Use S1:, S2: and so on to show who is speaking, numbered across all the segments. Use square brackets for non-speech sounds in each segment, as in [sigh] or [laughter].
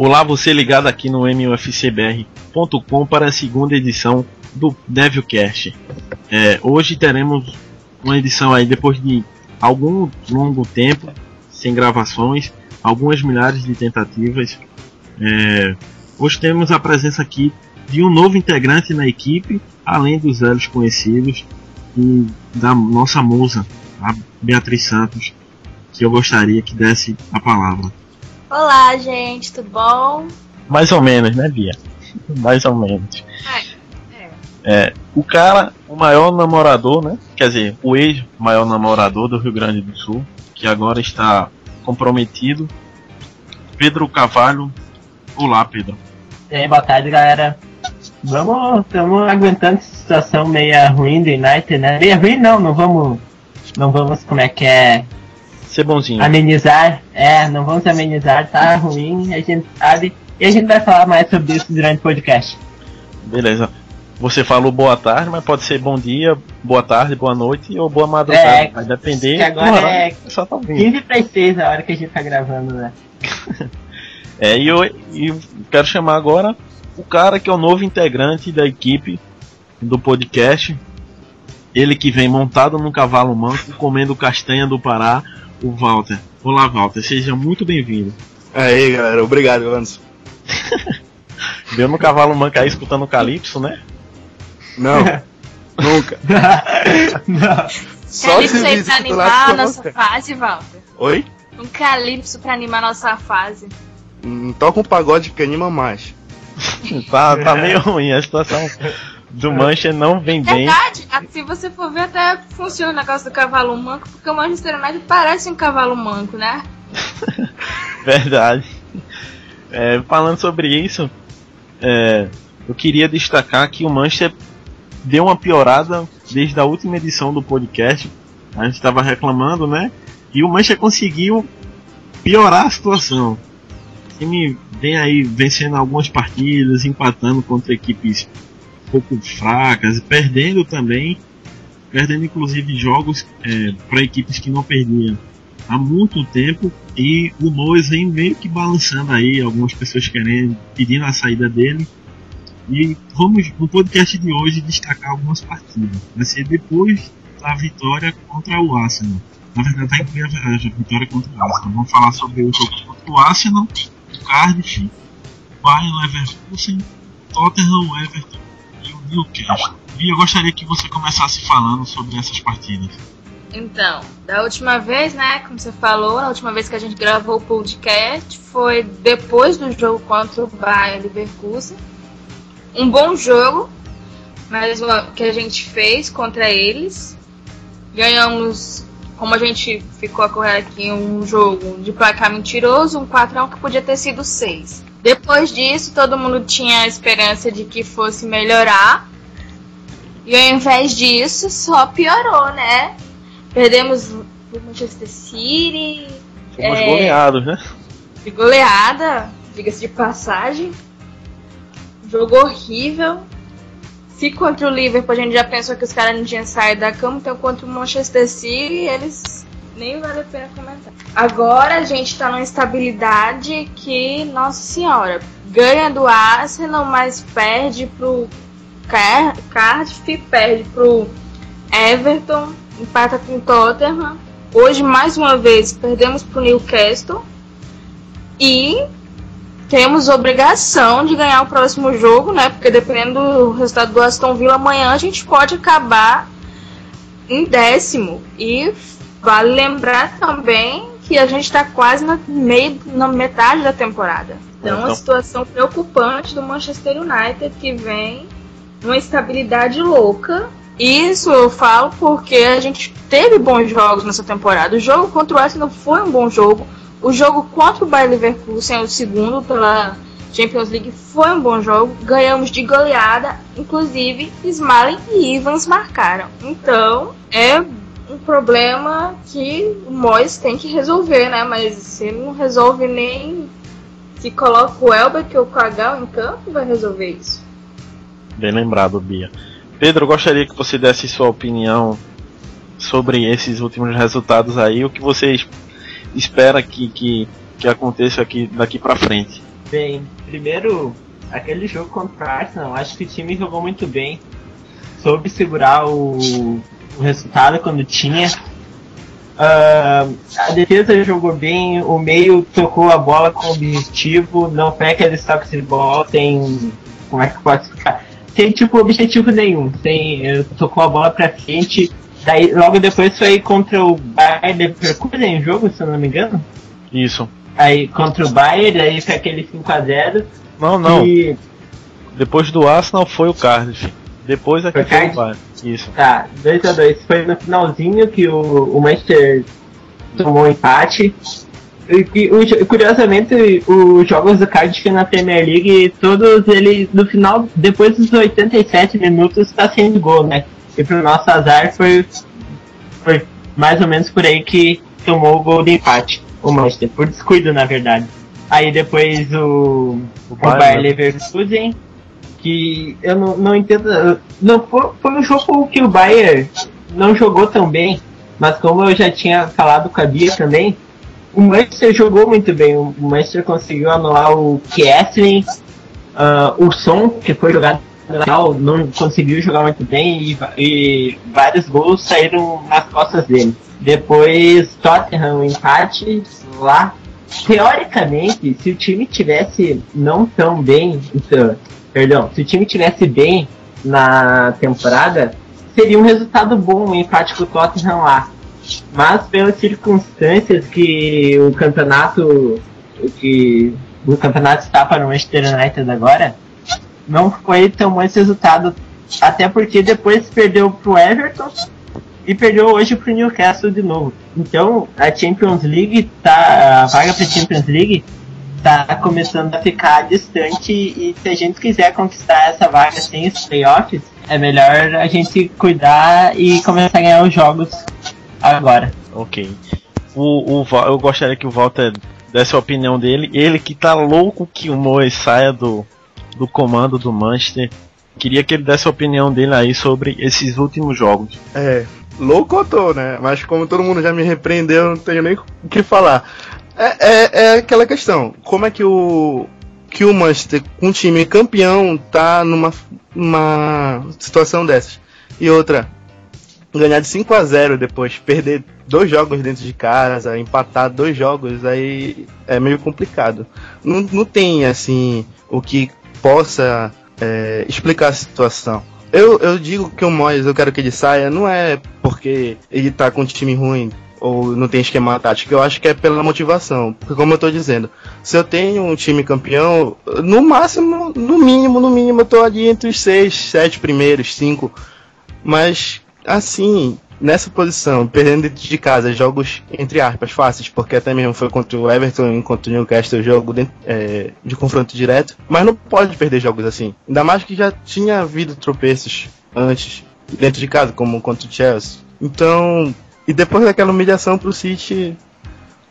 S1: Olá, você ligado aqui no mufcbr.com para a segunda edição do Devilcast. É, hoje teremos uma edição aí depois de algum longo tempo sem gravações, algumas milhares de tentativas. É, hoje temos a presença aqui de um novo integrante na equipe, além dos velhos conhecidos e da nossa musa, a Beatriz Santos, que eu gostaria que desse a palavra.
S2: Olá, gente, tudo bom?
S1: Mais ou menos, né, Bia? [laughs] Mais ou menos.
S2: É, é.
S1: É, o cara, o maior namorador, né? Quer dizer, o ex-maior namorador do Rio Grande do Sul, que agora está comprometido. Pedro Cavalho. Olá, Pedro.
S3: E aí, boa tarde, galera. Vamos, estamos aguentando essa situação meia ruim do United, né? Meia ruim não, não vamos, não vamos, como é que é,
S1: Ser bonzinho.
S3: amenizar, é, não vamos amenizar, tá ruim, a gente sabe, e a gente vai falar mais sobre isso durante o podcast.
S1: Beleza. Você falou boa tarde, mas pode ser bom dia, boa tarde, boa noite ou boa madrugada.
S3: É,
S1: Vai depender
S3: que agora é
S1: Só tá ouvindo.
S3: 15 para 6 a hora que a gente tá gravando, né? [laughs]
S1: É, e eu, eu quero chamar agora o cara que é o novo integrante da equipe do podcast. Ele que vem montado num cavalo manco, comendo castanha do Pará, o Walter. Olá, Walter, seja muito bem-vindo.
S4: Aí, galera, obrigado, Anderson. [laughs]
S1: Deu no cavalo manco aí escutando o Calypso, né?
S4: Não, [laughs] nunca.
S3: não.
S4: Só
S2: Calypso
S4: se
S2: aí pra animar a nossa
S4: louca.
S2: fase, Walter.
S4: Oi?
S2: Um calypso pra animar a nossa fase.
S4: Hum, Toca um pagode que anima mais.
S1: Tá, tá meio ruim a situação do Mancha não vem bem.
S2: Verdade, se você for ver, até funciona o negócio do cavalo manco, porque o Manchester United parece um cavalo manco, né? [laughs]
S1: Verdade. É, falando sobre isso, é, eu queria destacar que o Manchester deu uma piorada desde a última edição do podcast. A gente estava reclamando, né? E o Manchester conseguiu piorar a situação. O time vem aí vencendo algumas partidas, empatando contra equipes pouco fracas, perdendo também, perdendo inclusive jogos para equipes que não perdiam há muito tempo e o Mois vem meio que balançando aí, algumas pessoas querendo, pedindo a saída dele. E vamos no podcast de hoje destacar algumas partidas. Vai ser depois da vitória contra o Arsenal. Na verdade, vai incluir a vitória contra o Arsenal. Vamos falar sobre o jogo contra o Arsenal, o Cardiff, Bayern Leverkusen, Tottenham, Everton Newcastle. E eu gostaria que você começasse falando sobre essas partidas.
S2: Então, da última vez, né, como você falou, na última vez que a gente gravou o podcast, foi depois do jogo contra o Bayern Leverkusen. Um bom jogo, mas uma, que a gente fez contra eles. Ganhamos, como a gente ficou a correr aqui, um jogo de placar mentiroso, um 4x1 que podia ter sido 6. Depois disso, todo mundo tinha a esperança de que fosse melhorar. E ao invés disso, só piorou, né? Perdemos pro Manchester City.
S1: Fomos
S2: É.
S1: goleados, né?
S2: De goleada, diga-se de passagem. Jogo horrível. Se contra o Liverpool a gente já pensou que os caras não tinham saído da cama, então contra o Manchester City eles nem vale a pena comentar. Agora a gente tá numa estabilidade que, nossa senhora, ganha do Arsenal, mas perde pro Car Cardiff, perde pro Everton, empata com o Tottenham. Hoje, mais uma vez, perdemos pro Newcastle. E temos obrigação de ganhar o próximo jogo, né? Porque dependendo do resultado do Aston Villa amanhã, a gente pode acabar em décimo. E vale lembrar também que a gente está quase na, meio, na metade da temporada. Então,
S1: Então.
S2: uma situação preocupante do Manchester United que vem numa estabilidade louca. Isso eu falo porque a gente teve bons jogos nessa temporada. O jogo contra o Arsenal foi um bom jogo. O jogo contra o Bayer Leverkusen, o segundo pela Champions League, foi um bom jogo. Ganhamos de goleada, inclusive Smalling e Evans marcaram. Então, é um problema que o Moyes tem que resolver, né? Mas se ele não resolve nem se coloca o Elbeck ou o Cagal em campo, vai resolver isso.
S1: Bem lembrado, Bia. Pedro, eu gostaria que você desse sua opinião sobre esses últimos resultados aí, o que você es- espera que, que, que aconteça aqui daqui pra frente.
S3: Bem, primeiro, aquele jogo contra o Arsenal, acho que o time jogou muito bem. Soube segurar o, o resultado quando tinha. Uh, a defesa jogou bem, o meio tocou a bola com objetivo, não foi aqueles toques de bola, tem. Como é que pode explicar? Tem tipo objetivo nenhum, tem, tocou a bola pra frente. Daí logo depois foi contra o Bayern Leverkusen em jogo, se eu não me engano.
S1: Isso.
S3: Aí contra o Bayern, aí foi aquele 5x0.
S1: Não, não. E... Depois do Arsenal foi o Cardiff. Depois aqui foi, foi o Bayern. Isso.
S3: Tá, 2x2. Foi no finalzinho que o, o Manchester tomou um empate. E, e, curiosamente, os jogos do Cardiff na Premier League, todos eles, no final, depois dos 87 minutos, tá sendo gol, né? E pro nosso azar foi, foi mais ou menos por aí que tomou o gol de empate, o Manchester, por descuido, na verdade. Aí depois o, o, o Bayer Leverkusen que eu não, não entendo. Não foi, foi um jogo que o Bayern não jogou tão bem, mas como eu já tinha falado com a Bia também, o Manchester jogou muito bem. O Manchester conseguiu anular o Kessling, uh, o Som, que foi jogado legal, não conseguiu jogar muito bem e, e, vários gols saíram nas costas dele. Depois Tottenham empate lá. Teoricamente, se o time tivesse não tão bem, então, perdão, se o time tivesse bem na temporada, seria um resultado bom, um empate com o Tottenham lá. Mas pelas circunstâncias que o campeonato que o campeonato está para o Manchester United agora, não foi tão bom esse resultado. Até porque depois perdeu para o Everton e perdeu hoje para o Newcastle de novo. Então a Champions League tá a vaga para a Champions League tá começando a ficar distante e se a gente quiser conquistar essa vaga sem os playoffs, é melhor a gente cuidar e começar a ganhar os jogos agora.
S1: Ok. O, o, eu gostaria que o Walter desse a opinião dele. Ele que tá louco que o Moe saia do, do comando do Manchester. Queria que ele desse a opinião dele aí sobre esses últimos jogos.
S4: É, louco eu tô, né? Mas como todo mundo já me repreendeu, não tenho nem o que falar. É, é, é aquela questão. Como é que o que o Manchester, um time campeão, tá numa uma situação dessas? E outra, ganhar de 5 a 0 depois, perder dois jogos dentro de casa, empatar dois jogos, aí é meio complicado. Não, não tem, assim, o que possa é, explicar a situação. Eu, eu digo que o Moyes, eu quero que ele saia, não é porque ele tá com um time ruim, ou não tem esquema tático. Eu acho que é pela motivação. Como eu tô dizendo, se eu tenho um time campeão, no máximo, no mínimo, no mínimo, eu tô ali entre os seis, sete primeiros, cinco. Mas assim, nessa posição, perdendo de casa jogos entre aspas fáceis, porque até mesmo foi contra o Everton e contra o Newcastle jogo de, é, de confronto direto, mas não pode perder jogos assim. Ainda mais que já tinha havido tropeços antes dentro de casa, como contra o Chelsea. Então, e depois daquela humilhação pro City,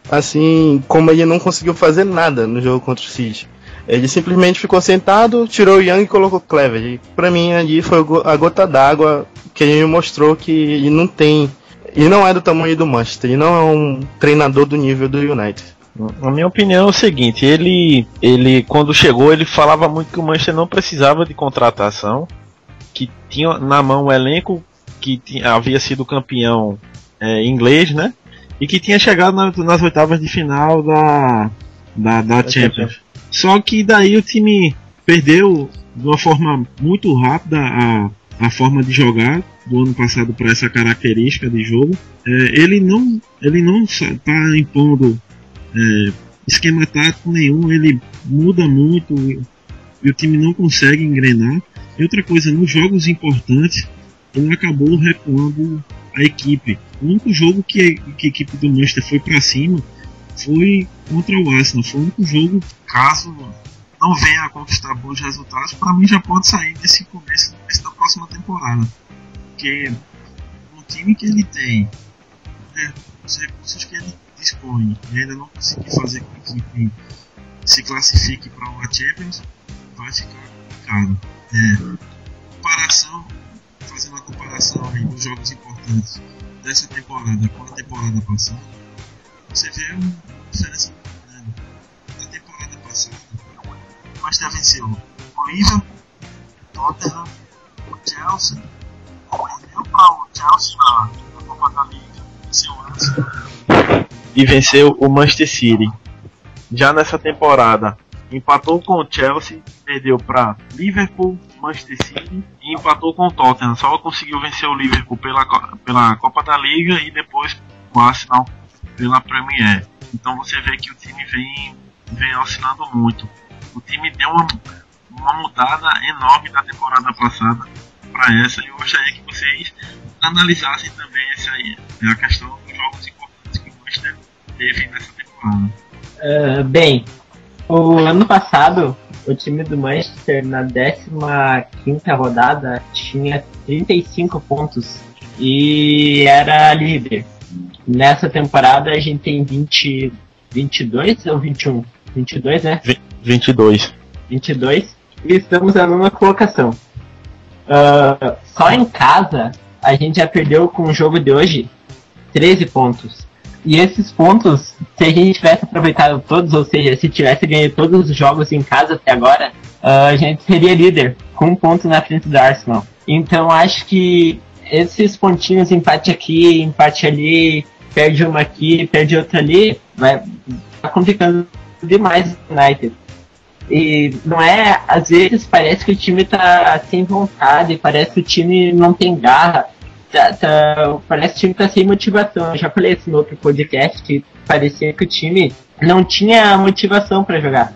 S4: assim, como ele não conseguiu fazer nada no jogo contra o City. Ele simplesmente ficou sentado, tirou o Young e colocou o Clever. E pra mim ali foi a gota d'água que ele mostrou que ele não tem. Ele não é do tamanho do Manchester, ele não é um treinador do nível do United.
S1: A minha opinião é o seguinte, ele, ele quando chegou ele falava muito que o Manchester não precisava de contratação, que tinha na mão o elenco que tinha, havia sido campeão é, inglês, né? E que tinha chegado na, nas oitavas de final da, da, da Champions. Só que daí o time perdeu de uma forma muito rápida a, a forma de jogar do ano passado para essa característica de jogo. É, ele não ele não está impondo é, esquema tático nenhum, ele muda muito e o time não consegue engrenar. E outra coisa, nos jogos importantes, ele acabou recuando a equipe. O único jogo que, que a equipe do Manchester foi para cima foi contra o Arsenal. Foi o único jogo, caso não venha a conquistar bons resultados, para mim já pode sair desse começo, começo da próxima temporada. Porque o time que ele tem, né, os recursos que ele dispõe, e ainda não conseguir fazer com que a equipe se classifique para uma Champions, vai ficar complicado. É, comparação, fazendo uma comparação dos jogos importantes dessa temporada com a temporada passada, você vê uma diferença grande. Na temporada passada, Manchester venceu o Liverpool, Tottenham, o Chelsea, perdeu para o Chelsea na, na Copa da Liga, venceu antes, e venceu o Manchester City. Já nessa temporada, empatou com o Chelsea, perdeu para Liverpool, Manchester City e empatou com o Tottenham. Só conseguiu vencer o Liverpool pela, pela Copa da Liga e depois o Arsenal pela Premier. Então você vê que o time vem, vem oscilando muito. O time deu uma, uma mudada enorme da temporada passada para essa e eu gostaria que vocês analisassem também essa aí, a questão dos jogos importantes que o Manchester teve nessa temporada.
S3: Uh, bem, o ano passado o time do Manchester na 15 rodada tinha 35 pontos e era líder. Nessa temporada a gente tem 20, 22 ou 21? 22, né?
S1: 22.
S3: 22 e estamos na nona colocação. Uh, só em casa a gente já perdeu com o jogo de hoje 13 pontos. E esses pontos, se a gente tivesse aproveitado todos, ou seja, se tivesse ganho todos os jogos em casa até agora, uh, a gente seria líder, com um ponto na frente do Arsenal. Então acho que esses pontinhos, empate aqui, empate ali, perde uma aqui, perde outra ali, vai tá complicando demais o United. E não é, às vezes parece que o time tá sem vontade, parece que o time não tem garra tá, tá, parece que o time tá sem motivação. Eu já falei isso no outro podcast que parecia que o time não tinha motivação para jogar.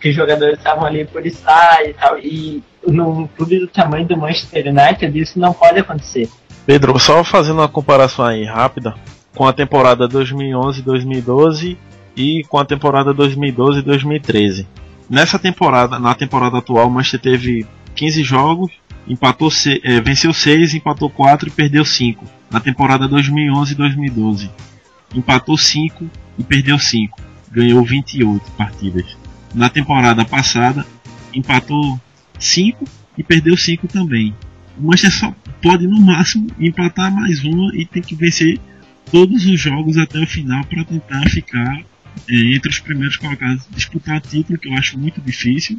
S3: Que os jogadores estavam ali por estar e tal. E num clube do tamanho do Manchester United, isso não pode acontecer.
S1: Pedro, só fazendo uma comparação aí rápida com a temporada 2011-2012 e com a temporada 2012-2013. Nessa temporada, na temporada atual, o Manchester teve 15 jogos, empatou é, venceu 6, empatou 4 e perdeu 5. Na temporada 2011-2012. Empatou 5 e perdeu 5. Ganhou 28 partidas. Na temporada passada, empatou 5 e perdeu 5 também. O Manchester só pode no máximo empatar mais uma e tem que vencer todos os jogos até o final para tentar ficar é, entre os primeiros colocados, disputar título, que eu acho muito difícil,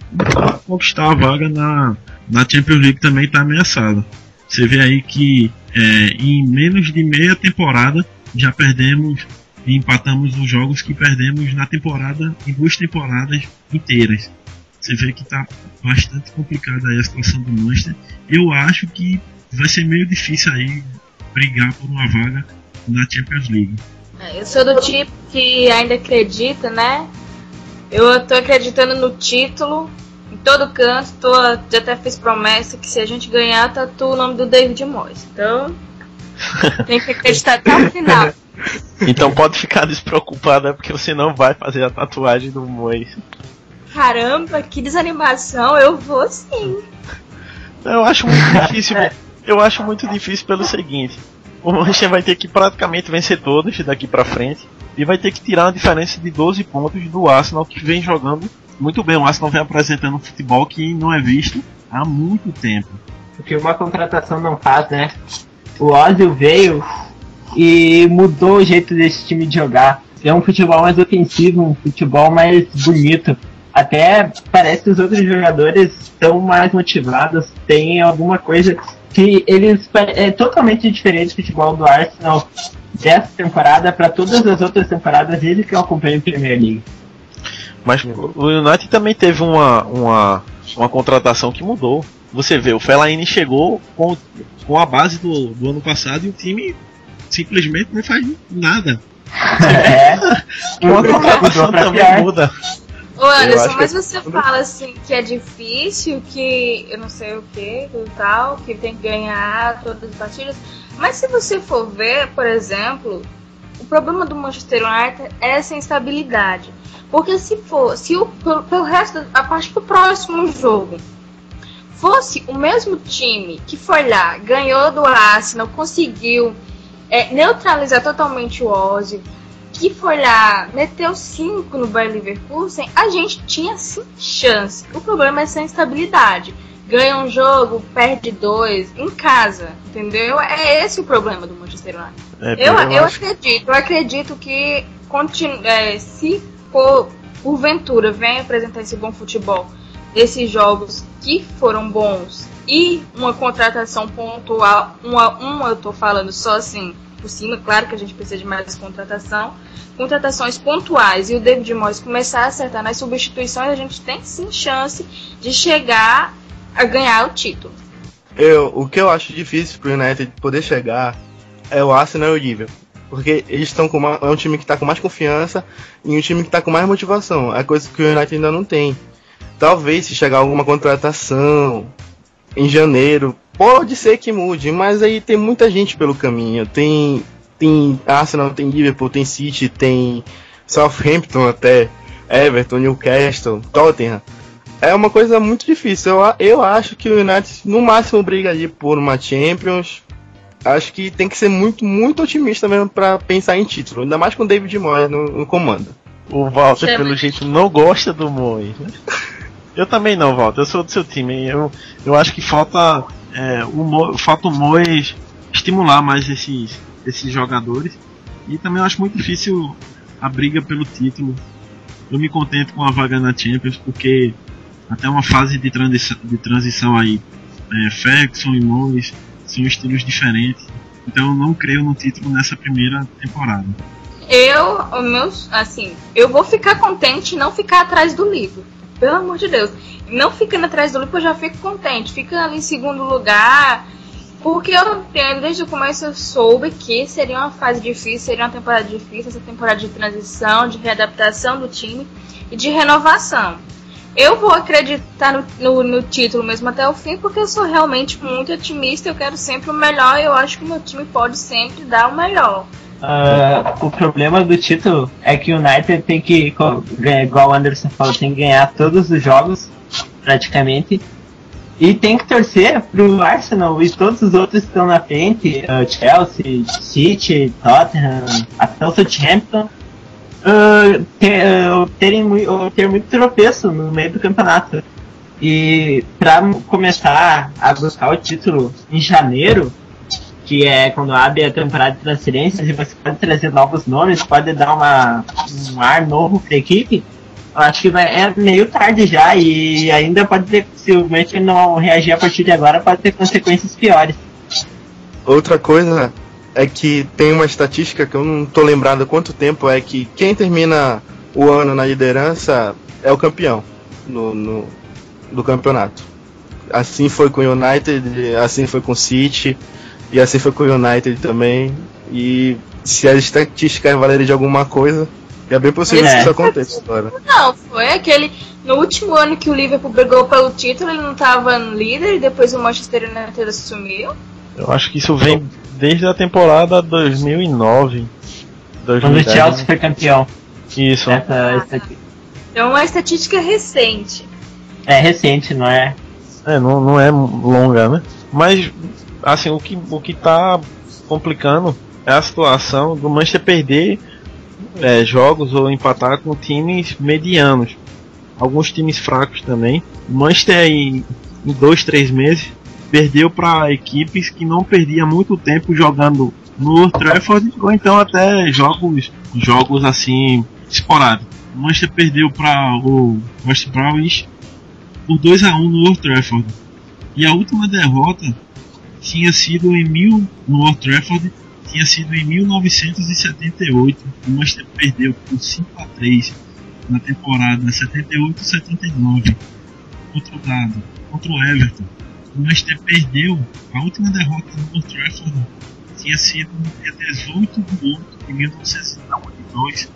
S1: conquistar a vaga na, na Champions League também está ameaçada. Você vê aí que é, em menos de meia temporada já perdemos e empatamos os jogos que perdemos na temporada, em duas temporadas inteiras. Você vê que está bastante complicada a situação do Manchester. Eu acho que vai ser meio difícil aí brigar por uma vaga na Champions League.
S2: É, eu sou do tipo que ainda acredita, né? Eu tô acreditando no título em todo canto. Tô, já até fiz promessa que se a gente ganhar, tatua o nome do David Moyes. Então, [laughs] tem que acreditar até o final.
S1: Então pode ficar despreocupada porque você não vai fazer a tatuagem do Moyes.
S2: Caramba, que desanimação, eu vou sim.
S1: Eu acho muito difícil. Eu acho muito difícil pelo seguinte o Manchester vai ter que praticamente vencer todos daqui para frente e vai ter que tirar uma diferença de 12 pontos do Arsenal que vem jogando muito bem. O Arsenal vem apresentando um futebol que não é visto há muito tempo.
S3: O que uma contratação não faz, né? O Ozil veio e mudou o jeito desse time de jogar. É um futebol mais ofensivo, um futebol mais bonito. Até parece que os outros jogadores estão mais motivados, tem alguma coisa que eles é totalmente diferente do futebol do Arsenal dessa temporada para todas as outras temporadas desde que eu acompanho a Premier League.
S1: Mas o United também teve uma, uma, uma contratação que mudou. Você vê, o Fellaini chegou com, com a base do, do ano passado e o time simplesmente não faz nada. É. [laughs] uma contratação também muda.
S2: Ô Anderson, mas você fala assim que é difícil, que eu não sei o que, tal, que tem que ganhar todas as partidas. Mas se você for ver, por exemplo, o problema do Manchester United é essa instabilidade. Porque se for, se o pelo resto, a parte do próximo jogo fosse o mesmo time que foi lá, ganhou do Arsenal, conseguiu é, neutralizar totalmente o Ozzy, que foi lá, meteu 5 no Bayer Leverkusen, a gente tinha sim chance. O problema é essa instabilidade. Ganha um jogo, perde dois, em casa, entendeu? É esse o problema do Manchester United. É, eu, eu, acredito, eu acredito que continue, é, se for, porventura vem apresentar esse bom futebol desses jogos que foram bons e uma contratação pontual, uma, uma eu tô falando só assim por cima, claro que a gente precisa de mais contratação, contratações pontuais e o David Moyes começar a acertar nas substituições, a gente tem sim chance de chegar a ganhar o título.
S4: Eu, o que eu acho difícil pro United poder chegar é o Arsenal e o Liverpool. Porque eles estão com uma, é um time que está com mais confiança e um time que está com mais motivação. É coisa que o United ainda não tem. Talvez se chegar alguma contratação em janeiro, pode ser que mude, mas aí tem muita gente pelo caminho. Tem tem Arsenal, tem Liverpool, tem City, tem Southampton até, Everton, Newcastle, Tottenham. É uma coisa muito difícil. Eu, eu acho que o United no máximo briga ali por uma Champions. Acho que tem que ser muito, muito otimista mesmo para pensar em título. Ainda mais com o David Moyes no, no comando.
S1: O Walter, pelo jeito, não gosta do Moyes, né? Eu também não, Walter. Eu sou do seu time. Eu, eu acho que falta é, o, Mo, falta o Moyes estimular mais esses, esses jogadores. E também eu acho muito difícil a briga pelo título. Eu me contento com a vaga na Champions, porque até uma fase de transição, de transição aí, é, Ferguson e Moyes são estilos diferentes. Então eu não creio no título nessa primeira temporada.
S2: Eu, meus, assim, eu vou ficar contente não ficar atrás do livro. Pelo amor de Deus. Não ficando atrás do livro, eu já fico contente. Fica ali em segundo lugar, porque eu entendo, desde o começo eu soube que seria uma fase difícil, seria uma temporada difícil, essa temporada de transição, de readaptação do time e de renovação. Eu vou acreditar no, no, no, título mesmo até o fim, porque eu sou realmente muito otimista, eu quero sempre o melhor e eu acho que meu time pode sempre dar o melhor.
S3: Uh, o problema do título é que o United tem que, igual o Anderson falou, tem que ganhar todos os jogos, praticamente, e tem que torcer pro Arsenal e todos os outros que estão na frente, uh, Chelsea, City, Tottenham, até o Southampton, uh, ter, uh, terem uh, ter muito tropeço no meio do campeonato. E para começar a buscar o título em janeiro, que é quando abre a temporada de transferências e você pode trazer novos nomes, pode dar uma, um ar novo para a equipe, acho que vai, é meio tarde já e ainda pode ter, se o Manchester não reagir a partir de agora, pode ter consequências piores.
S4: Outra coisa é que tem uma estatística que eu não tô lembrado há quanto tempo, é que quem termina o ano na liderança é o campeão no, no do campeonato. Assim foi com o United, assim foi com o City, e assim foi com o United também. E se as estatísticas valerem de alguma coisa, é bem possível é. que isso aconteça agora.
S2: Não, foi aquele. No último ano que o Liverpool brigou pelo título, ele não estava líder e depois o Manchester United assumiu.
S1: Eu acho que isso vem desde a temporada 2009.
S3: 2010. Quando o Chelsea foi campeão.
S1: Isso.
S2: Essa, é uma estatística recente.
S3: É recente, não é?
S1: É, não, não é longa, né? Mas, assim, o que, o que tá complicando é a situação do Manchester perder é, jogos ou empatar com times medianos. Alguns times fracos também. Manchester em, em dois, três meses perdeu para equipes que não perdia muito tempo jogando no Old Trafford ou então até jogos jogos assim esporádicos. O Manchester perdeu para o West Bromwich por 2 a 1 no Old Trafford. E a última derrota tinha sido em mil no Old Trafford tinha sido em 1978. O Manchester perdeu por 5 a 3 na temporada 78-79 contra o Dado, contra o Everton. O Manchester perdeu a última derrota no Old Trafford tinha sido no dia 18 de 8 de 1992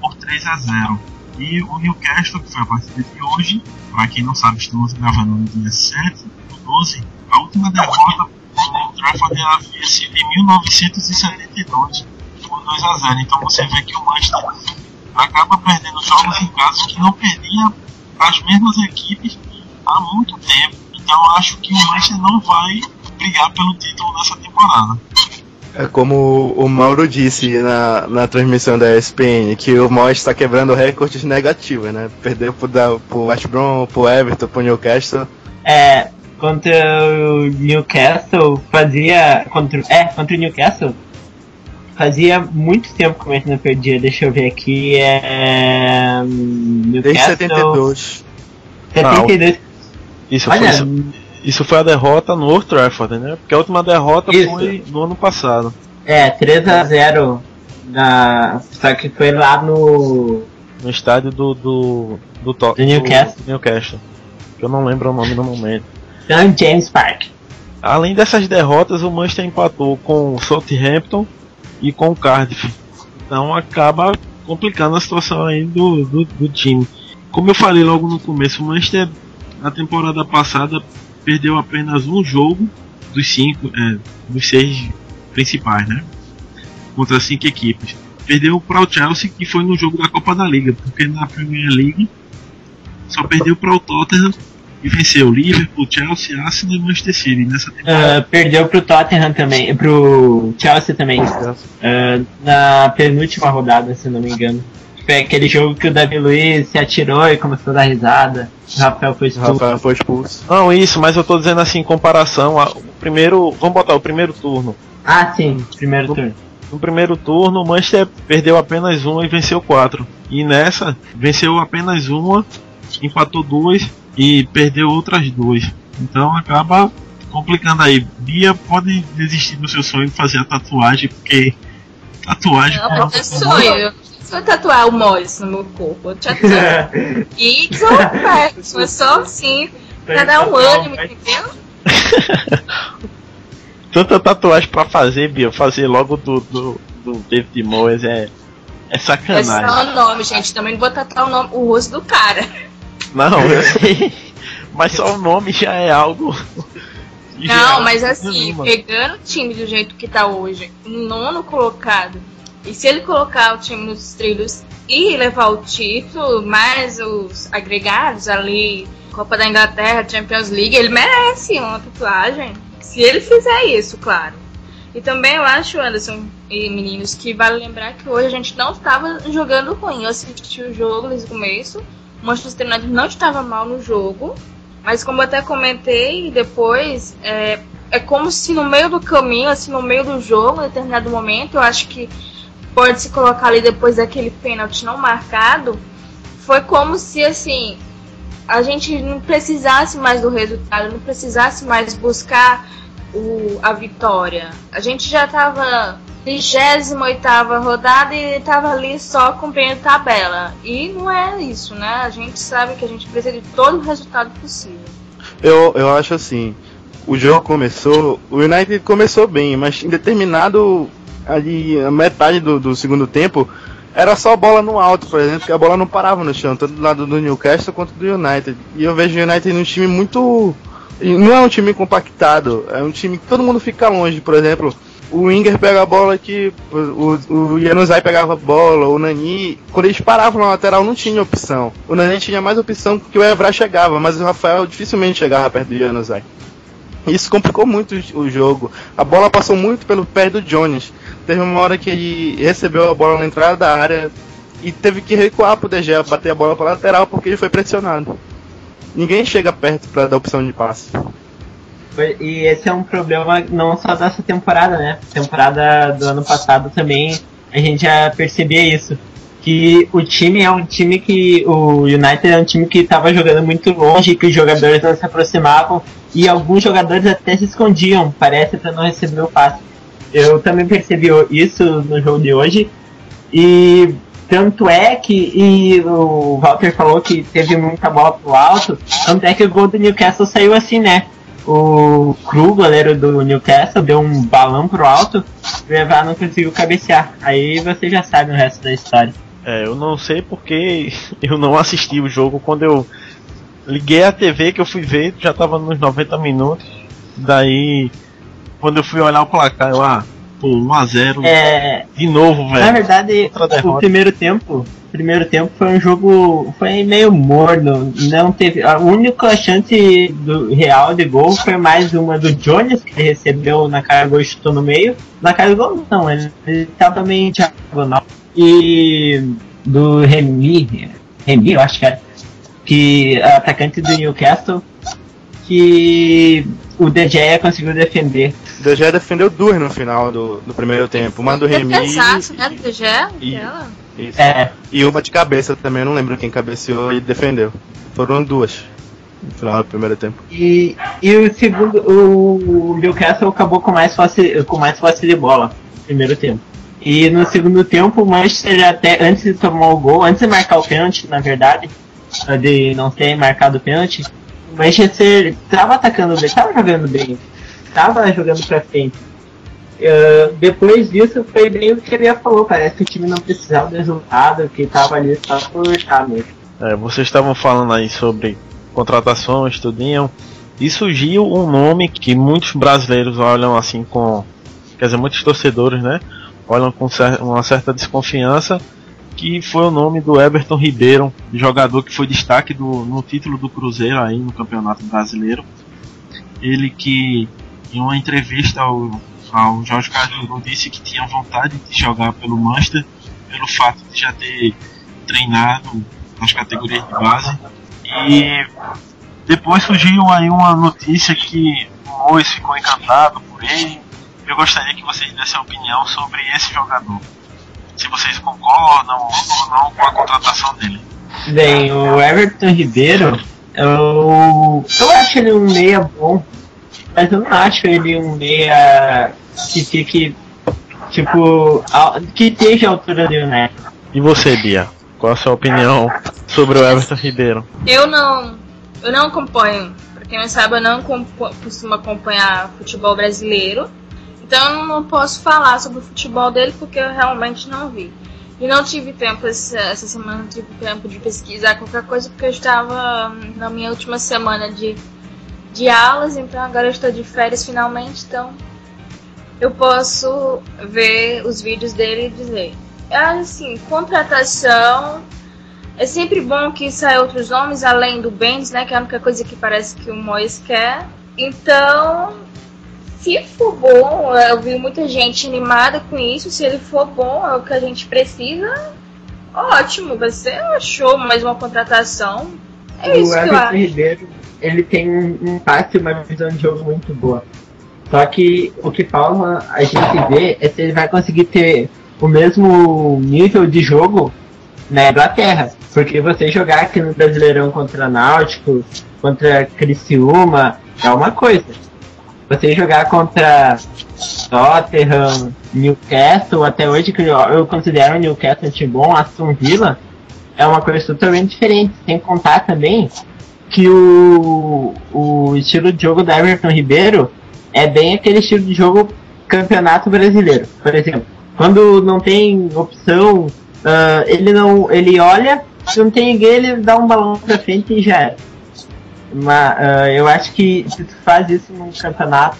S1: por 3 a 0. E o Newcastle, que foi a partida de hoje, para quem não sabe, estamos gravando no dia 7 do 12, a última derrota o Trafford havia sido em 1972 por 2 a 0. Então você vê que o Manchester acaba perdendo jogos em casa que não perdia as mesmas equipes há muito tempo. Então eu acho que o Manchester não vai brigar pelo título nessa temporada.
S4: É como o Mauro disse na, na transmissão da ESPN, que o Moyes está quebrando recordes negativos, né? Perdeu pro, pro West Brom, pro Everton, pro Newcastle.
S3: É, contra o Newcastle fazia. Contra, é, contra o Newcastle. Fazia muito tempo que o Messi não perdia. Deixa eu ver aqui. É,
S4: Newcastle, Desde 72.
S3: 72.
S1: Isso
S3: Olha,
S1: foi, isso foi a derrota no Old Trafford, né? Porque a última derrota
S3: Isso.
S1: foi no ano passado.
S3: é, 3x0 na. Só que foi lá no.
S1: No estádio do. do. do, to-
S3: Do Newcastle.
S1: do Newcastle. Que eu não lembro o nome no momento.
S3: James Park.
S1: Além dessas derrotas, o Manchester empatou com o Southampton e com o Cardiff. Então acaba complicando a situação aí do, do, do time. Como eu falei logo no começo, o Manchester na temporada passada perdeu apenas um jogo dos cinco, é, dos seis principais, né? Contra cinco equipes. Perdeu para o Chelsea, que foi no jogo da Copa da Liga, porque na Premier League só perdeu para o Tottenham e venceu Liverpool, Chelsea, Arsenal e Manchester City nessa temporada.
S3: Ah, perdeu pro Tottenham também, pro Chelsea também. ah, na penúltima rodada, se não me engano. Foi aquele jogo que o Davi Luiz se atirou e começou a dar risada. O Rafael foi
S4: O
S3: expulso.
S4: Rafael foi expulso.
S1: Não, isso, mas eu tô dizendo assim, em comparação ao primeiro. Vamos botar o primeiro turno.
S3: Ah, sim, primeiro turno.
S1: No primeiro turno, o Manchester perdeu apenas uma e venceu quatro. E nessa, venceu apenas uma, empatou duas e perdeu outras duas. Então acaba complicando aí. Bia pode desistir do seu sonho de fazer a tatuagem, porque tatuagem.
S2: Não, é sonho. Eu tatuar o Morris no meu corpo. Eu tatuo e desoperto. [laughs] Foi só assim, pra dar um ânimo, entendeu? [laughs]
S1: Tanta tatuagem pra fazer, Bia. Fazer logo do, do, do David Moyes é, é
S2: É
S1: sacanagem.
S2: só o nome, gente. Também não vou tatuar o, nome, o rosto do cara.
S1: Não, eu [laughs] sei. Mas só o nome já é algo.
S2: Não, mas
S1: que
S2: assim,
S1: desanima.
S2: pegando o time do jeito que tá hoje, um nono colocado, e se ele colocar o time nos trilhos e levar o título, mais os agregados ali, Copa da Inglaterra, Champions League, ele merece uma tatuagem. Se ele fizer isso, claro. E também eu acho, Anderson e meninos, que vale lembrar que hoje a gente não estava jogando ruim. Eu assisti o jogo desde o começo. Manchester United não estava mal no jogo. Mas como eu até comentei depois, é, é como se no meio do caminho, assim, no meio do jogo, em determinado momento, eu acho que pode se colocar ali depois daquele pênalti não marcado, foi como se assim a gente não precisasse mais do resultado, não precisasse mais buscar o, a vitória. A gente já estava 28 rodada e estava ali só cumprindo tabela. E não é isso, né? A gente sabe que a gente precisa de todo o resultado possível.
S4: Eu, eu acho assim, o jogo começou, o United começou bem, mas em determinado ali, a metade do, do segundo tempo, era só bola no alto, por exemplo, que a bola não parava no chão, tanto do lado do Newcastle quanto do United. E eu vejo o United num time muito. Não é um time compactado, é um time que todo mundo fica longe, por exemplo. O Winger pega a bola aqui, o, o Januzaj pegava a bola, o Nani. Quando eles paravam na lateral não tinha opção. O Nani tinha mais opção que o Evra chegava, mas o Rafael dificilmente chegava perto do Januzaj. Isso complicou muito o jogo. A bola passou muito pelo pé do Jones. Teve uma hora que ele recebeu a bola na entrada da área e teve que recuar pro Gea bater a bola para lateral porque ele foi pressionado. Ninguém chega perto para dar opção de passe.
S3: E esse é um problema não só dessa temporada, né? Temporada do ano passado também a gente já percebia isso. Que o time é um time que. O United é um time que estava jogando muito longe, que os jogadores não se aproximavam e alguns jogadores até se escondiam, parece, para não receber o passe. Eu também percebi isso no jogo de hoje. E tanto é que e o Walter falou que teve muita bola pro alto, tanto é que o gol do Newcastle saiu assim, né? O Kru, goleiro do Newcastle, deu um balão pro alto e o Evra não conseguiu cabecear. Aí você já sabe o resto da história.
S1: É, eu não sei porque [laughs] eu não assisti o jogo quando eu liguei a TV que eu fui ver, já tava nos 90 minutos. Daí, quando eu fui olhar o placar, eu, ah, pô, 1x0
S3: É,
S1: de novo,
S3: na
S1: velho.
S3: verdade,
S1: outra
S3: o primeiro tempo, primeiro tempo foi um jogo, foi meio morno, não teve, a única chance do real de gol foi mais uma do Jones, que recebeu na cara do gol e chutou no meio, na cara do gol não, ele, ele tava meio diagonal, e do Remy, Remy eu acho que era, que atacante do Newcastle, que o De Gea conseguiu defender.
S4: O De Gea defendeu duas no final do, do primeiro tempo. Uma do Remy
S2: Pesaço, né, do DG?
S4: e- isso.
S3: É,
S4: e uma de cabeça também, eu não lembro quem cabeceou e defendeu. Foram duas. no final do primeiro tempo.
S3: E, e o segundo, o Newcastle acabou com mais fácil, com mais fácil de bola no primeiro tempo. E no segundo tempo, o Manchester até antes de tomar o gol, antes de marcar o pênalti, na verdade, de não ter marcado o pênalti, Manchester estava atacando bem, estava jogando bem, estava jogando pra frente. Uh, depois disso foi bem o que ele falou, parece que o time não precisava do resultado, que estava ali só por estar mesmo.
S1: É, vocês estavam falando aí sobre contratações, tudinho, e surgiu um nome que muitos brasileiros olham assim com. Quer dizer, muitos torcedores, né? Olham com uma certa desconfiança, que foi o nome do Everton Ribeiro, jogador que foi destaque do, no título do Cruzeiro aí no Campeonato Brasileiro. Ele que em uma entrevista ao, ao Jorge Carlos disse que tinha vontade de jogar pelo Manchester, pelo fato de já ter treinado nas categorias de base. E depois surgiu aí uma notícia que o Mois ficou encantado por ele. Eu gostaria que vocês dessem a opinião sobre esse jogador. Se vocês concordam ou não com a contratação dele.
S3: Bem, o Everton Ribeiro, eu, eu acho ele um meia bom, mas eu não acho ele um meia que fique, tipo, que esteja à altura do United.
S1: E você, Bia? Qual a sua opinião sobre o Everton Ribeiro?
S2: Eu não, eu não acompanho. Pra quem não sabe, eu não costumo acompanhar futebol brasileiro. Então não posso falar sobre o futebol dele porque eu realmente não vi. E não tive tempo essa, essa semana, não tive tempo de pesquisar qualquer coisa porque eu estava na minha última semana de, de aulas, então agora eu estou de férias finalmente, então eu posso ver os vídeos dele e dizer. Assim, contratação. É sempre bom que saia outros nomes além do Benz, né? Que é a única coisa que parece que o Mois quer. Então, se for bom, eu vi muita gente animada com isso. Se ele for bom, é o que a gente precisa. Ótimo, vai ser um show, mais uma contratação. É
S3: o
S2: isso que eu acho.
S3: Ribeiro, ele tem um, passe e uma visão de jogo muito boa. Só que o que falta a gente ver é se ele vai conseguir ter o mesmo nível de jogo na Inglaterra. Porque você jogar aqui no Brasileirão contra Náutico, contra Criciúma, é uma coisa. Você jogar contra Tottenham, Newcastle, até hoje que eu- considero o Newcastle um time bom, Aston Villa, é uma coisa totalmente diferente. Sem contar também que o, o estilo de jogo da Everton Ribeiro é bem aquele estilo de jogo campeonato brasileiro, por exemplo. Quando não tem opção, ah, ele não. ele olha, se não tem ninguém, ele dá um balão pra frente e já era. Mas ah, eu acho que se tu faz isso num campeonato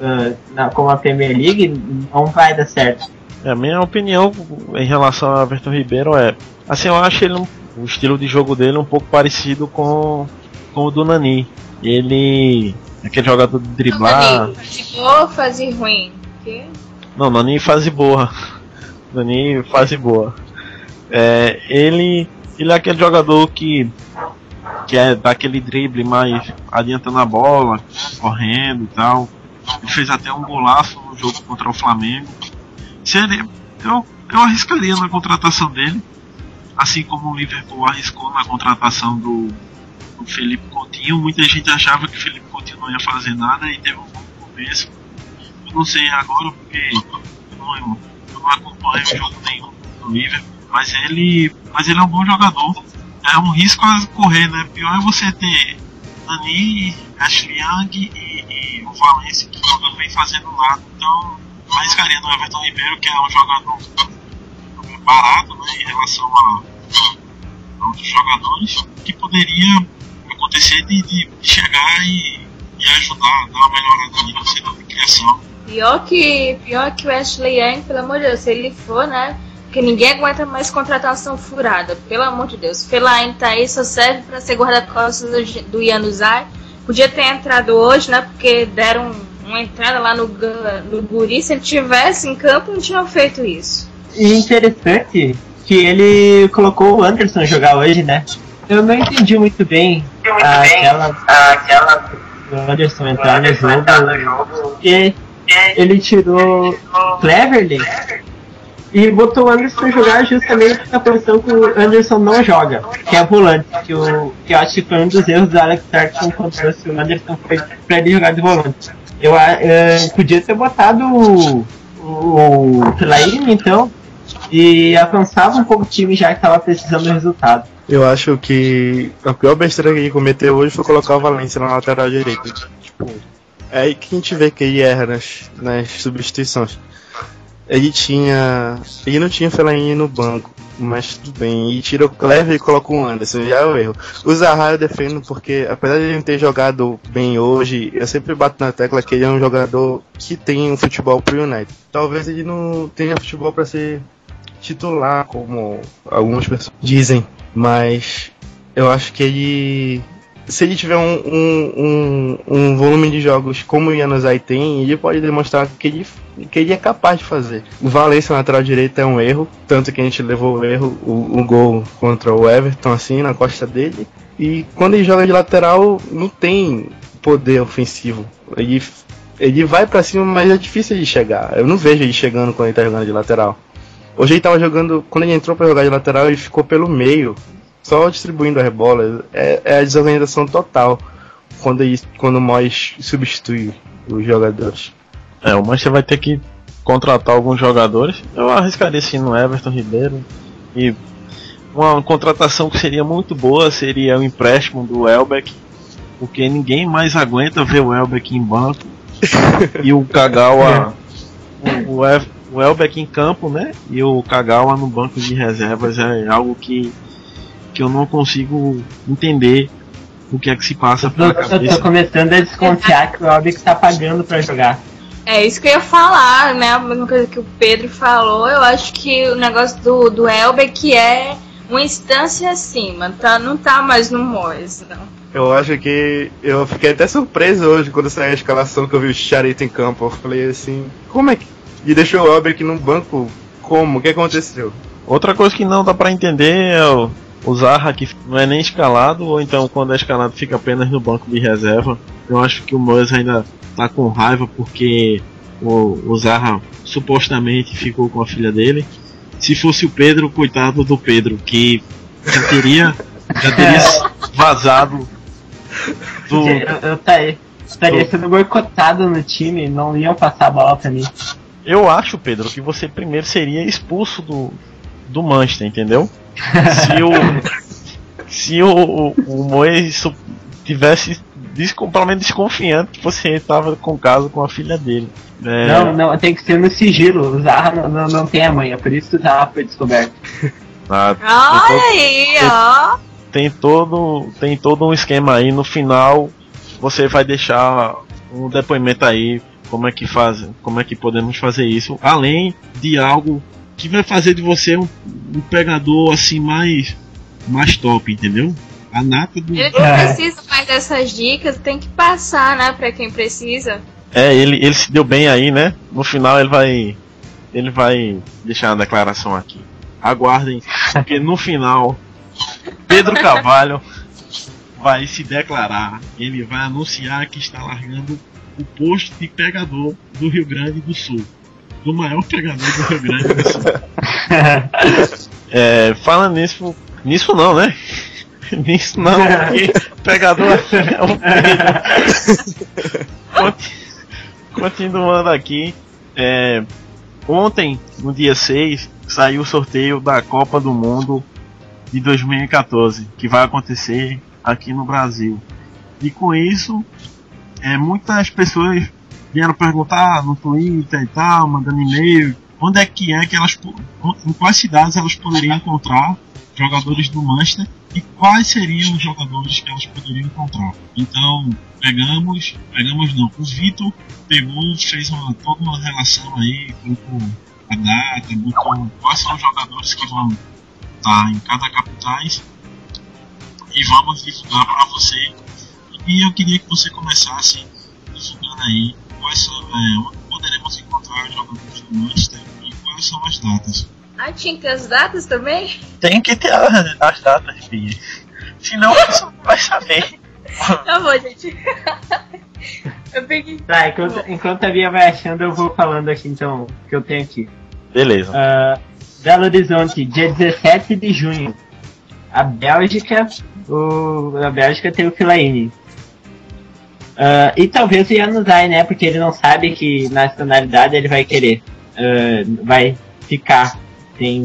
S3: ah, na- como a Premier League, não vai dar certo.
S1: É, A minha opinião em relação ao Everton Ribeiro é. Assim, eu acho ele um- o estilo de jogo dele um pouco parecido com, com o do Nani. Ele. Aquele jogador de driblar.
S2: Dani, fase boa fase ruim? Que?
S1: Não, Nani fase boa. Nani fase boa. É, ele, ele é aquele jogador que, que é daquele drible mais adiantando a bola, correndo e tal. Ele fez até um golaço no jogo contra o Flamengo. Se ele, eu, eu arriscaria na contratação dele, assim como o Liverpool arriscou na contratação do, do Felipe Coutinho. Muita gente achava que o Felipe Coutinho não ia fazer nada e teve um bom começo. Eu não sei agora porque eu não, eu não acompanho jogo nenhum do Liverpool, mas ele, mas ele é um bom jogador. É um risco a correr, né? Pior é você ter Dani, Ashley Young e, e o Valencia que não vem fazendo nada. Então, eu arriscaria no Everton Ribeiro, que é um jogador barato né, em relação a, a outros jogadores, que poderia acontecer de, de chegar e, e ajudar, dar uma melhorada ali no setor de criação.
S2: Pior que, pior que o Ashley Young, pelo amor de Deus, se ele for, né? Porque ninguém aguenta mais contratação furada, pelo amor de Deus. Fellaini tá aí, só serve pra ser guarda-costas do, do Januzaj. Podia ter entrado hoje, né? Porque deram uma entrada lá no, no Guri. Se ele tivesse em campo, não tinham feito isso.
S3: E interessante que ele colocou o Anderson jogar hoje, né? Eu não entendi muito bem aquela, aquela do Anderson entrar no jogo, porque ele tirou Cleverly e botou o Anderson pra jogar justamente na posição que o Anderson não joga, que é volante, que, o, que eu acho que foi um dos erros do Alex Ferguson quando trouxe o Anderson foi pra ele jogar de volante. Eu uh, podia ter botado o, o, o então, e avançava um pouco o time já que estava precisando do resultado.
S4: Eu acho que a pior besteira que ele cometeu hoje foi colocar o Valência na lateral direita. Tipo, é aí que a gente vê que ele erra nas, nas substituições. Ele tinha. Ele não tinha Fellaini no banco, mas tudo bem. E tira o Clever e coloca o Anderson, já é o erro. O Zaha eu defendo porque, apesar de ele ter jogado bem hoje, eu sempre bato na tecla que ele é um jogador que tem um futebol pro United. Talvez ele não tenha futebol para ser titular, como algumas pessoas dizem. Mas eu acho que ele. Se ele tiver um, um, um, um volume de jogos como o Yanusai tem, ele pode demonstrar que ele, que ele é capaz de fazer. O Valência lateral direita é um erro, tanto que a gente levou o erro, o, o gol contra o Everton, assim, na costa dele. E quando ele joga de lateral, não tem poder ofensivo. Ele, ele vai para cima, mas é difícil de chegar. Eu não vejo ele chegando quando ele tá jogando de lateral. Hoje ele tava jogando, quando ele entrou para jogar de lateral, ele ficou pelo meio, só distribuindo a rebola. É, é a desorganização total quando, ele, quando o Mois substitui os jogadores.
S1: É, o Manchester vai ter que contratar alguns jogadores. Eu arriscaria sim no Everton Ribeiro. E uma contratação que seria muito boa seria o empréstimo do Elbeck, porque ninguém mais aguenta ver o Elbeck em banco e o Kagawa. o, o, o Elbeck em campo, né? E o Kagawa no banco de reservas é algo que, que eu não consigo entender o que é que se passa
S3: pela cabeça. Eu tô começando a desconfiar que o Elbeck está pagando para jogar.
S2: É isso que eu ia falar, né? A mesma coisa que o Pedro falou. Eu acho que o negócio do, do Elbeck é uma instância acima, tá? Não tá mais no Mois, não.
S4: Eu acho que eu fiquei até surpreso hoje quando saiu a escalação que eu vi o Charito em campo. Eu falei assim, como é que e deixou o Elber aqui no banco. Como? O que aconteceu?
S1: Outra coisa que não dá para entender é o, o Zaha que não é nem escalado, ou então quando é escalado fica apenas no banco de reserva. Eu acho que o Moyes ainda tá com raiva porque o, o Zaha supostamente ficou com a filha dele. Se fosse o Pedro, coitado do Pedro, que já teria, já teria [laughs] vazado
S3: do. Eu, eu, tá estaria sendo boicotado no time, não iam passar a bola pra mim.
S1: Eu acho, Pedro, que você primeiro seria expulso do, do Manchester, entendeu? se o, se o, o, o Moes tivesse des, completamente desconfiante que você estava com caso com a filha dele.
S3: É... Não, não, tem que ser no sigilo. O Zaha não, não, não tem a manha, por isso que o Zaha foi descoberto.
S2: Ah, Olha todo, aí,
S1: tem, ó. Tem todo, tem todo um esquema aí. No final, você vai deixar um depoimento aí como é que faz, como é que podemos fazer isso, além de algo que vai fazer de você um, um pegador assim mais mais top, entendeu?
S2: A nata do Ele não precisa mais dessas dicas, tem que passar, né, para quem precisa.
S1: É, ele, ele se deu bem aí, né? No final ele vai ele vai deixar a declaração aqui. Aguardem, porque no final Pedro Carvalho vai se declarar, ele vai anunciar que está largando o posto de pegador do Rio Grande do Sul. Do maior pegador do Rio Grande do Sul. [laughs] é, fala nisso. Nisso não, né? [laughs] Nisso não, porque pegador é um [laughs] Continuando aqui. É, ontem, no dia 6, saiu o sorteio da Copa do Mundo de 2014, que vai acontecer aqui no Brasil. E com isso, é, muitas pessoas vieram perguntar no Twitter e tal, mandando e-mail, onde é que é que elas, em quais cidades elas poderiam encontrar jogadores do Manchester e quais seriam os jogadores que elas poderiam encontrar. Então, pegamos, pegamos não, o Vitor pegou, fez uma, toda uma relação aí, colocou a data, botou quais são os jogadores que vão estar em cada capitais. E vamos divulgar para você. E eu queria que você começasse divulgando aí quais são, é, onde poderemos encontrar jogadores do Manchester e quais são as datas.
S2: Ah, tinha que ter as datas também?
S1: Tem que ter as datas, Bia. Senão você não vai saber. [laughs]
S2: Tá bom, gente. [laughs] eu peguei.
S3: Tá, enquanto, enquanto a Bia vai achando, eu vou falando aqui então o que eu tenho aqui.
S1: Beleza.
S3: Uh, Belo Horizonte, dia 17 de junho. A Bélgica, o, a Bélgica tem o Filaine. Uh, e talvez o Januzaj, né? Porque ele não sabe que nacionalidade ele vai querer. Uh, vai ficar. Tem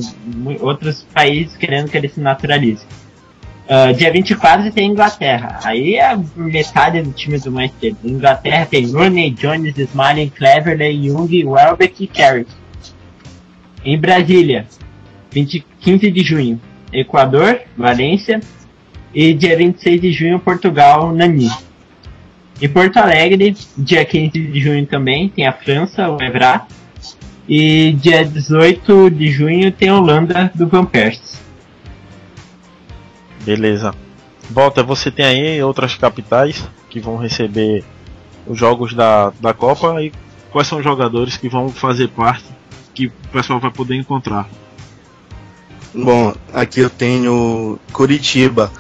S3: outros países querendo que ele se naturalize. Uh, dia 24 tem Inglaterra. Aí é metade do time do Manchester. Inglaterra tem Rooney, Jones, Smalling, Cleverley, Young, Welbeck e Carrick. Em Brasília, 20, 15 de junho, Equador, Valência. E dia 26 de junho, Portugal, Nani. Em Porto Alegre, dia 15 de junho também, tem a França, o Evra. E dia 18 de junho tem a Holanda, do Van Persie.
S1: Beleza. Volta, você tem aí outras capitais que vão receber os jogos da, da Copa e quais são os jogadores que vão fazer parte que o pessoal vai poder encontrar?
S4: Bom, aqui eu tenho Curitiba,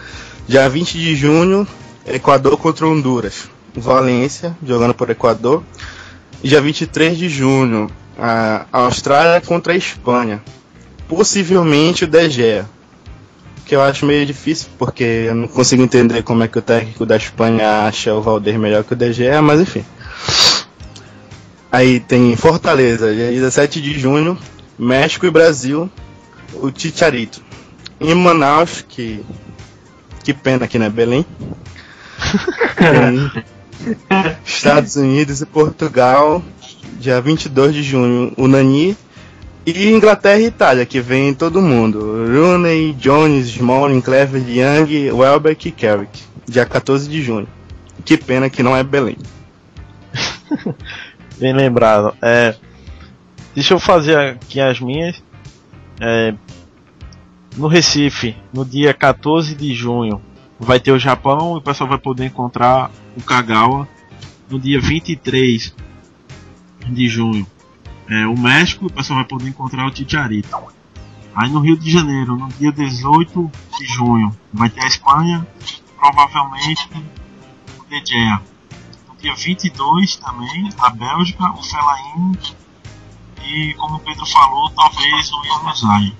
S4: dia 20 de junho, Equador contra Honduras. Valência, jogando por Equador. E dia 23 de junho, a Austrália contra a Espanha. Possivelmente o De Gea. Que eu acho meio difícil, porque eu não consigo entender como é que o técnico da Espanha acha o Valder melhor que o De Gea, mas enfim. Aí tem Fortaleza, dia 17 de junho, México e Brasil, o Ticharito. Em Manaus, que. Que pena aqui, né? Belém. [laughs] [laughs] Estados Unidos e Portugal, dia 22 de junho, o Nani. E Inglaterra e Itália, que vem todo mundo. Rooney, Jones, Smalling, Clever, Young, Welbeck e Carrick. Dia 14 de junho. Que pena que não é Belém. [laughs]
S1: Bem lembrado. É, deixa eu fazer aqui as minhas. É, no Recife, no dia 14 de junho, vai ter o Japão e o pessoal vai poder encontrar o Kagawa no dia 23 de junho. É, o México, o pessoal vai poder encontrar o Ticharito. Aí no Rio de Janeiro, no dia 18 de junho, vai ter a Espanha, provavelmente o De. No dia 22 também, a Bélgica, o Fellaini e, como o Pedro falou, talvez o Yanuzai.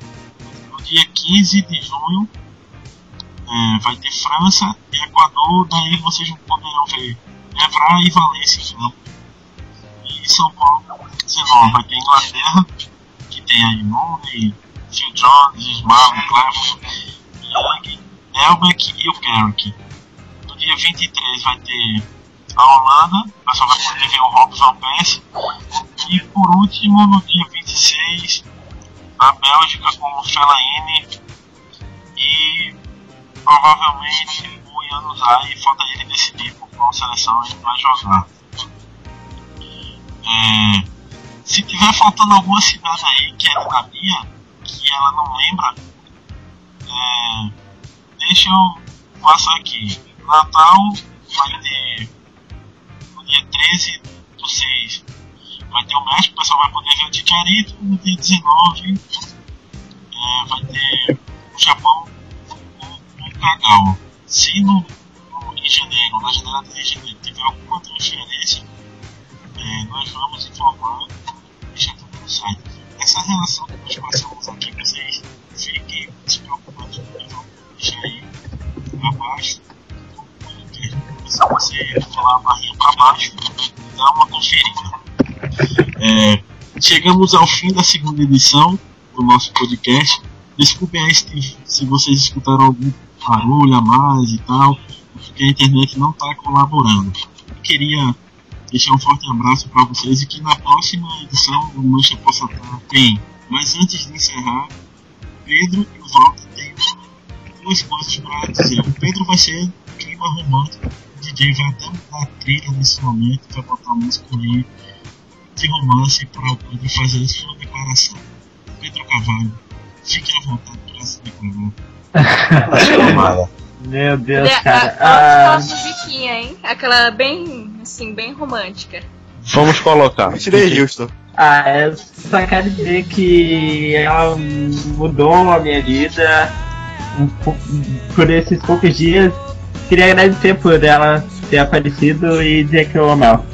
S1: No dia 15 de junho, é, vai ter França e Equador, daí vocês poderão ver Evra e Valência em campo. E São Paulo, 19, vai ter Inglaterra, que tem aí Mooney, Phil Jones, Ismael, Cleveland, Young, Elbeck e o Carrick. No dia 23 vai ter a Holanda, o pessoal vai poder ver o Robson Persie. E por último, no dia 26, a Bélgica com o Fellaini e provavelmente o Januzaj falta ele decidir por qual seleção ele vai jogar. É, se tiver faltando alguma cidade aí que é da minha, que ela não lembra, é, deixa eu passar aqui. Natal vai ter no dia 13 do 6 vai ter o México, o pessoal vai poder ver o Ticharito, no dia 19 é, vai ter o Japão Se no, no, em janeiro, na janela de janeiro, tiver alguma transferência, é, nós vamos informar e deixar tudo no site. Essa relação que nós passamos aqui, vocês fiquem despreocupados, então deixa aí abaixo. Se você falar a barrinha para baixo, dá uma conferida. É, chegamos ao fim da segunda edição do nosso podcast. Desculpem aí se, se vocês escutaram algum barulho a mais e tal, porque a internet não está colaborando. Eu queria deixar um forte abraço para vocês e que na próxima edição o Mancha possa estar bem. Mas antes de encerrar, Pedro e o Walter têm duas coisas para dizer. O Pedro vai ser clima romântico, o DJ vai até mudar a trilha nesse momento, vai botar música aí de romance para poder fazer a sua declaração. Pedro Cavalho, fique à vontade para se declarar. [laughs]
S3: Meu Deus, cara.
S2: a, a,
S3: Ah,
S2: musiquinha, hein? Aquela bem, assim, bem romântica.
S1: Vamos colocar.
S4: Eu tirei Houston.
S3: ah, eu só quero dizer que ela mudou a minha vida por esses poucos dias. Queria agradecer por ela ter aparecido e dizer que eu amo ela.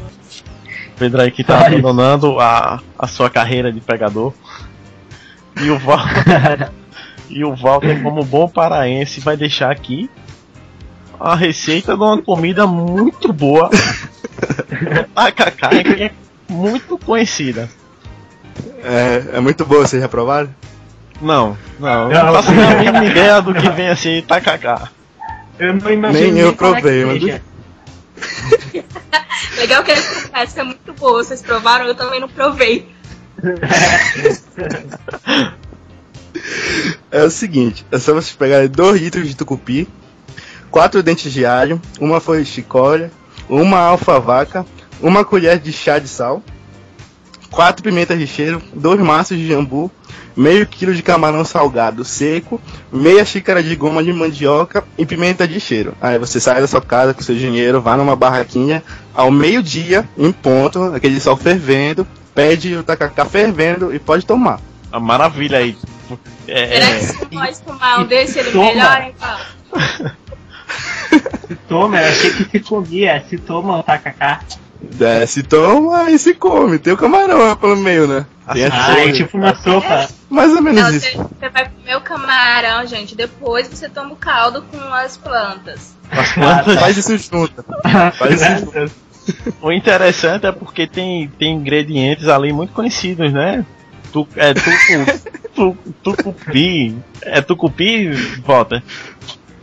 S1: Pedro aí que tá
S3: Ai.
S1: abandonando a, a sua carreira de pegador. E o Walter, [laughs] e o Walter como bom paraense, vai deixar aqui a receita de uma comida muito boa. [laughs] Tacacá, que é muito conhecida.
S4: É, é muito boa, vocês reprovaram?
S1: Não, não, eu não faço a mínima ideia do que vem assim, tacacá.
S3: Eu não imagino
S4: Nem eu
S3: é
S4: provei, mas-. [laughs]
S2: Legal que eles confessam que é muito boa. Vocês provaram, eu também não provei. [laughs]
S4: É o seguinte, é só vocês pegarem 2 litros de tucupi, 4 dentes de alho, uma folha de chicória, uma alfavaca, uma colher de chá de sal, 4 pimentas de cheiro, 2 maços de jambu, meio quilo de camarão salgado seco, meia xícara de goma de mandioca e pimenta de cheiro. Aí você sai da sua casa com seu dinheiro, vai numa barraquinha, ao meio-dia, em ponto, aquele sol fervendo, pede o tacacá fervendo e pode tomar.
S1: Maravilha aí. É,
S2: Será que
S1: é,
S2: se nós tomar um desse, ele
S3: Toma.
S2: melhora, então? [laughs]
S3: Se toma, eu achei que se comia. Se toma o tacacá.
S4: É, se toma e se come. Tem o camarão pelo meio, né? Tem a
S3: Ah, é tipo uma sopa.
S4: Mais ou menos
S2: Não,
S4: isso.
S2: você, você vai comer o camarão, gente. Depois você toma o caldo com as plantas.
S1: as plantas. [laughs]
S4: Faz isso junto. Faz isso junto.
S1: O interessante é porque tem, tem ingredientes ali muito conhecidos, né? Tu, é tucu, tu, tucupi. É tucupi, Walter?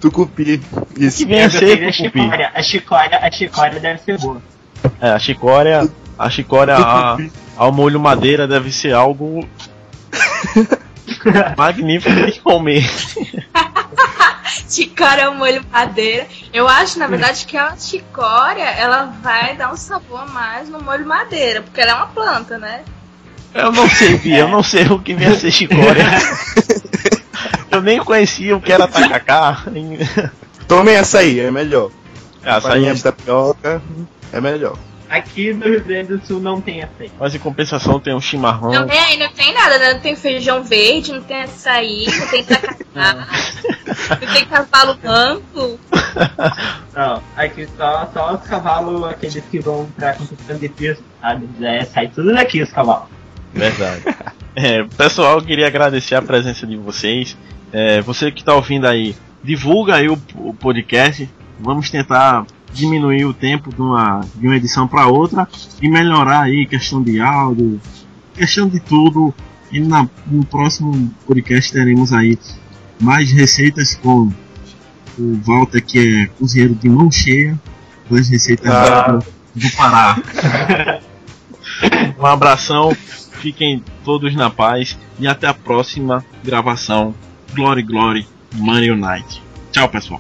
S4: Tucupi.
S1: Que
S4: Isso.
S1: vem a ser tucupi.
S3: chicória. A chicória, a chicória deve ser boa.
S1: É, a chicória, a chicória a- ao molho madeira deve ser algo [laughs] magnífico de comer. [laughs]
S2: Chicória é um molho madeira. Eu acho, na verdade, que a chicória ela vai dar um sabor a mais no molho madeira, porque ela é uma planta, né?
S1: Eu não sei, Bia, eu não sei o que vem a ser chicória. [laughs] Eu nem conhecia o que era tacacá.
S4: Tomem açaí, é melhor.
S1: Açaí
S4: Farinha
S1: é
S4: de tapioca é melhor.
S3: Aqui no Rio Grande do Sul não tem açaí.
S1: Mas em compensação tem um chimarrão.
S2: Não tem aí, não tem nada, né? Não tem feijão verde, não tem açaí, não tem tacacá, [laughs] não tem cavalo manco. [laughs]
S3: Não, aqui só, só os cavalos, aqueles que vão pra competição de pista, sabe? É, sai tudo daqui os cavalos.
S1: Verdade. [laughs] É, pessoal, eu queria agradecer a presença de vocês. É, você que está ouvindo aí, divulga aí o, o podcast. Vamos tentar diminuir o tempo de uma, de uma edição para outra e melhorar aí questão de áudio, questão de tudo. E na, no próximo podcast teremos aí mais receitas com o Walter, que é cozinheiro de mão cheia, com as receitas
S4: Ah.
S1: do, do Pará. [laughs] Um abração, fiquem todos na paz e até a próxima gravação. Glory, Glory, Money United. Tchau, pessoal.